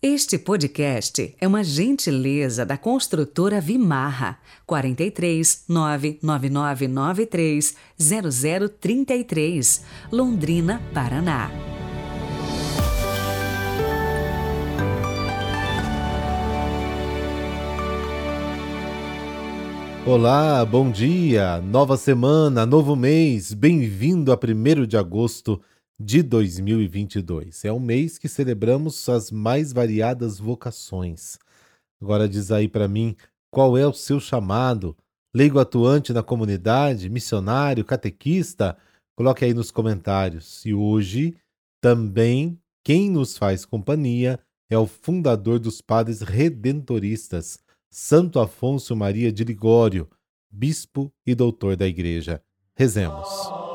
Este podcast é uma gentileza da construtora Vimarra 43 99993 0033, Londrina, Paraná. Olá, bom dia, nova semana, novo mês, bem-vindo a 1 de agosto de 2022. É um mês que celebramos as mais variadas vocações. Agora diz aí para mim qual é o seu chamado, leigo atuante na comunidade, missionário, catequista? Coloque aí nos comentários. E hoje também quem nos faz companhia é o fundador dos Padres Redentoristas, Santo Afonso Maria de Ligório, bispo e doutor da Igreja. Rezemos.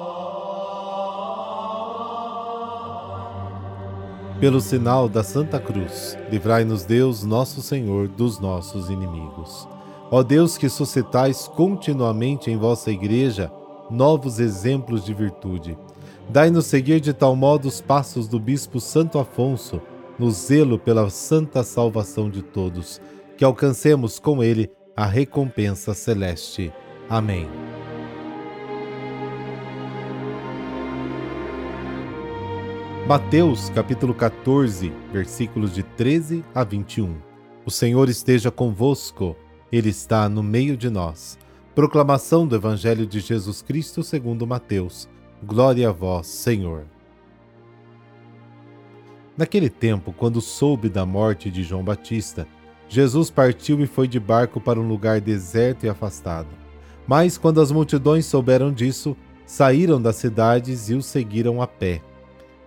Pelo sinal da Santa Cruz, livrai-nos Deus, nosso Senhor, dos nossos inimigos. Ó Deus que suscitais continuamente em vossa Igreja novos exemplos de virtude, dai-nos seguir de tal modo os passos do Bispo Santo Afonso, no zelo pela santa salvação de todos, que alcancemos com ele a recompensa celeste. Amém. Mateus capítulo 14, versículos de 13 a 21. O Senhor esteja convosco, Ele está no meio de nós. Proclamação do Evangelho de Jesus Cristo segundo Mateus. Glória a vós, Senhor. Naquele tempo, quando soube da morte de João Batista, Jesus partiu e foi de barco para um lugar deserto e afastado. Mas quando as multidões souberam disso, saíram das cidades e o seguiram a pé.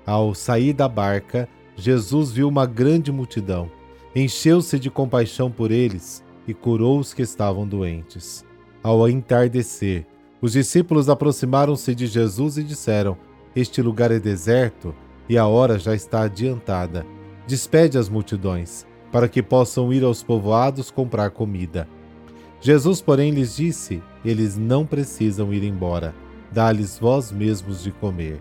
Ao sair da barca, Jesus viu uma grande multidão, encheu-se de compaixão por eles e curou os que estavam doentes. Ao entardecer, os discípulos aproximaram-se de Jesus e disseram: Este lugar é deserto e a hora já está adiantada. Despede as multidões, para que possam ir aos povoados comprar comida. Jesus, porém, lhes disse: Eles não precisam ir embora. Dá-lhes vós mesmos de comer.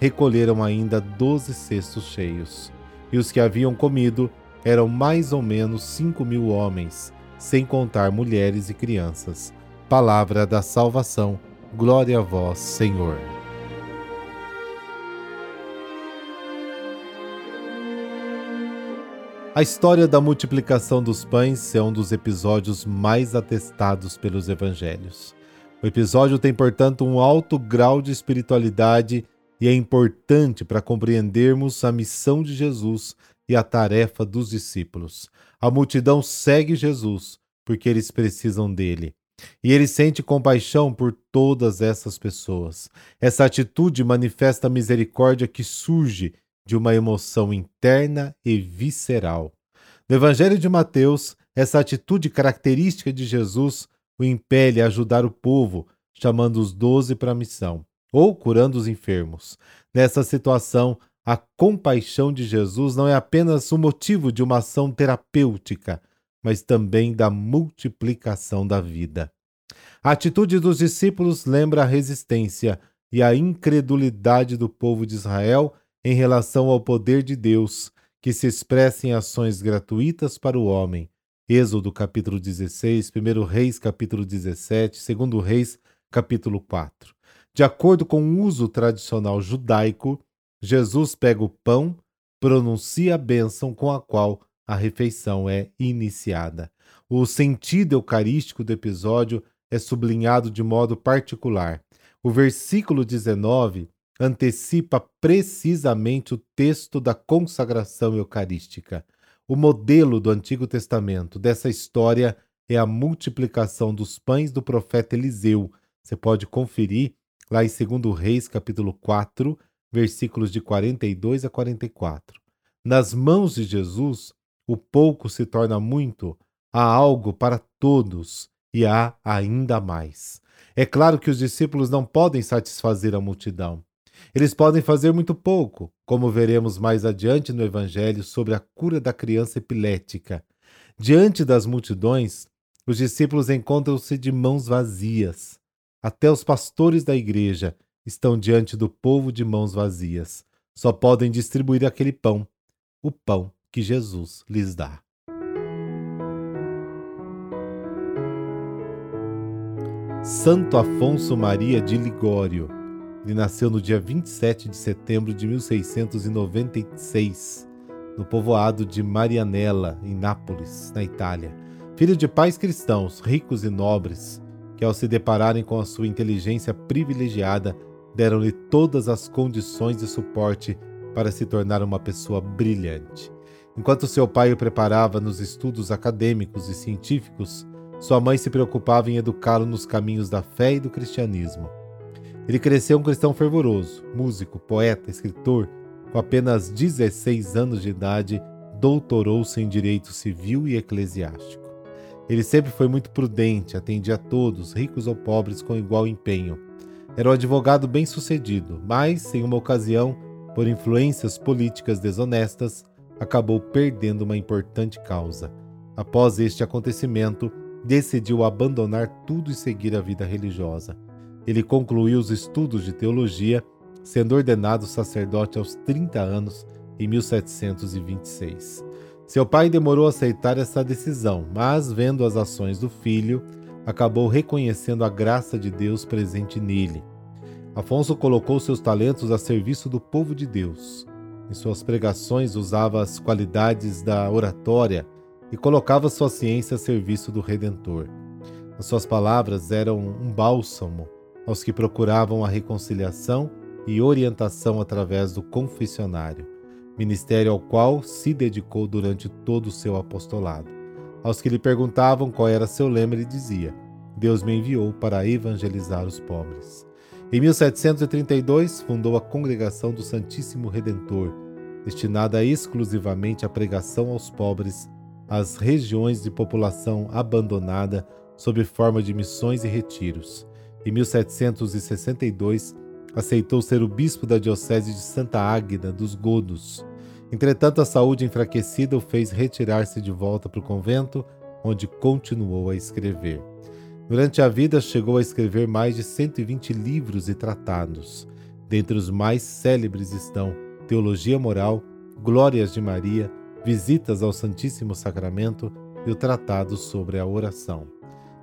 recolheram ainda doze cestos cheios. E os que haviam comido eram mais ou menos cinco mil homens, sem contar mulheres e crianças. Palavra da salvação. Glória a vós, Senhor. A história da multiplicação dos pães é um dos episódios mais atestados pelos evangelhos. O episódio tem, portanto, um alto grau de espiritualidade e é importante para compreendermos a missão de Jesus e a tarefa dos discípulos. A multidão segue Jesus porque eles precisam dele. E ele sente compaixão por todas essas pessoas. Essa atitude manifesta a misericórdia que surge de uma emoção interna e visceral. No Evangelho de Mateus, essa atitude característica de Jesus o impele a ajudar o povo, chamando os doze para a missão ou curando os enfermos. Nessa situação, a compaixão de Jesus não é apenas o motivo de uma ação terapêutica, mas também da multiplicação da vida. A atitude dos discípulos lembra a resistência e a incredulidade do povo de Israel em relação ao poder de Deus, que se expressa em ações gratuitas para o homem. Êxodo capítulo 16, 1 Reis capítulo 17, 2 Reis capítulo 4. De acordo com o uso tradicional judaico, Jesus pega o pão, pronuncia a bênção com a qual a refeição é iniciada. O sentido eucarístico do episódio é sublinhado de modo particular. O versículo 19 antecipa precisamente o texto da consagração eucarística. O modelo do Antigo Testamento dessa história é a multiplicação dos pães do profeta Eliseu. Você pode conferir lá em 2 Reis, capítulo 4, versículos de 42 a 44. Nas mãos de Jesus, o pouco se torna muito, há algo para todos e há ainda mais. É claro que os discípulos não podem satisfazer a multidão. Eles podem fazer muito pouco, como veremos mais adiante no Evangelho sobre a cura da criança epilética. Diante das multidões, os discípulos encontram-se de mãos vazias. Até os pastores da igreja estão diante do povo de mãos vazias. Só podem distribuir aquele pão, o pão que Jesus lhes dá. Santo Afonso Maria de Ligório. Ele nasceu no dia 27 de setembro de 1696, no povoado de Marianella, em Nápoles, na Itália. Filho de pais cristãos, ricos e nobres, que ao se depararem com a sua inteligência privilegiada, deram-lhe todas as condições de suporte para se tornar uma pessoa brilhante. Enquanto seu pai o preparava nos estudos acadêmicos e científicos, sua mãe se preocupava em educá-lo nos caminhos da fé e do cristianismo. Ele cresceu um cristão fervoroso, músico, poeta, escritor. Com apenas 16 anos de idade, doutorou-se em direito civil e eclesiástico. Ele sempre foi muito prudente, atendia a todos, ricos ou pobres, com igual empenho. Era um advogado bem-sucedido, mas, em uma ocasião, por influências políticas desonestas, acabou perdendo uma importante causa. Após este acontecimento, decidiu abandonar tudo e seguir a vida religiosa. Ele concluiu os estudos de teologia, sendo ordenado sacerdote aos 30 anos em 1726. Seu pai demorou a aceitar essa decisão, mas, vendo as ações do filho, acabou reconhecendo a graça de Deus presente nele. Afonso colocou seus talentos a serviço do povo de Deus. Em suas pregações, usava as qualidades da oratória, e colocava sua ciência a serviço do Redentor. As suas palavras eram um bálsamo aos que procuravam a reconciliação e orientação através do confessionário, ministério ao qual se dedicou durante todo o seu apostolado. Aos que lhe perguntavam qual era seu lema, ele dizia: Deus me enviou para evangelizar os pobres. Em 1732, fundou a Congregação do Santíssimo Redentor, destinada exclusivamente à pregação aos pobres às regiões de população abandonada sob forma de missões e retiros. Em 1762, aceitou ser o bispo da diocese de Santa Águeda dos Godos. Entretanto, a saúde enfraquecida o fez retirar-se de volta para o convento, onde continuou a escrever. Durante a vida, chegou a escrever mais de 120 livros e tratados. Dentre os mais célebres estão Teologia Moral, Glórias de Maria, visitas ao Santíssimo Sacramento e o Tratado sobre a Oração.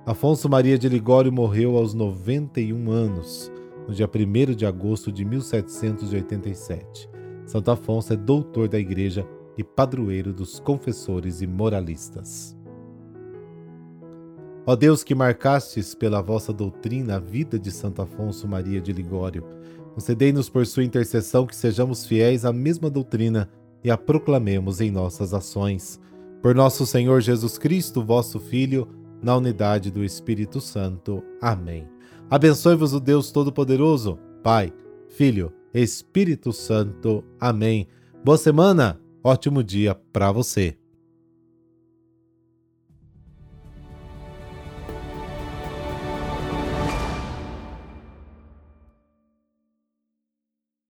Afonso Maria de Ligório morreu aos 91 anos, no dia 1 de agosto de 1787. Santo Afonso é doutor da Igreja e padroeiro dos confessores e moralistas. Ó Deus que marcastes pela vossa doutrina a vida de Santo Afonso Maria de Ligório, concedei-nos por sua intercessão que sejamos fiéis à mesma doutrina e a proclamemos em nossas ações. Por nosso Senhor Jesus Cristo, vosso Filho, na unidade do Espírito Santo. Amém. Abençoe-vos o Deus Todo-Poderoso, Pai, Filho, Espírito Santo. Amém. Boa semana, ótimo dia para você.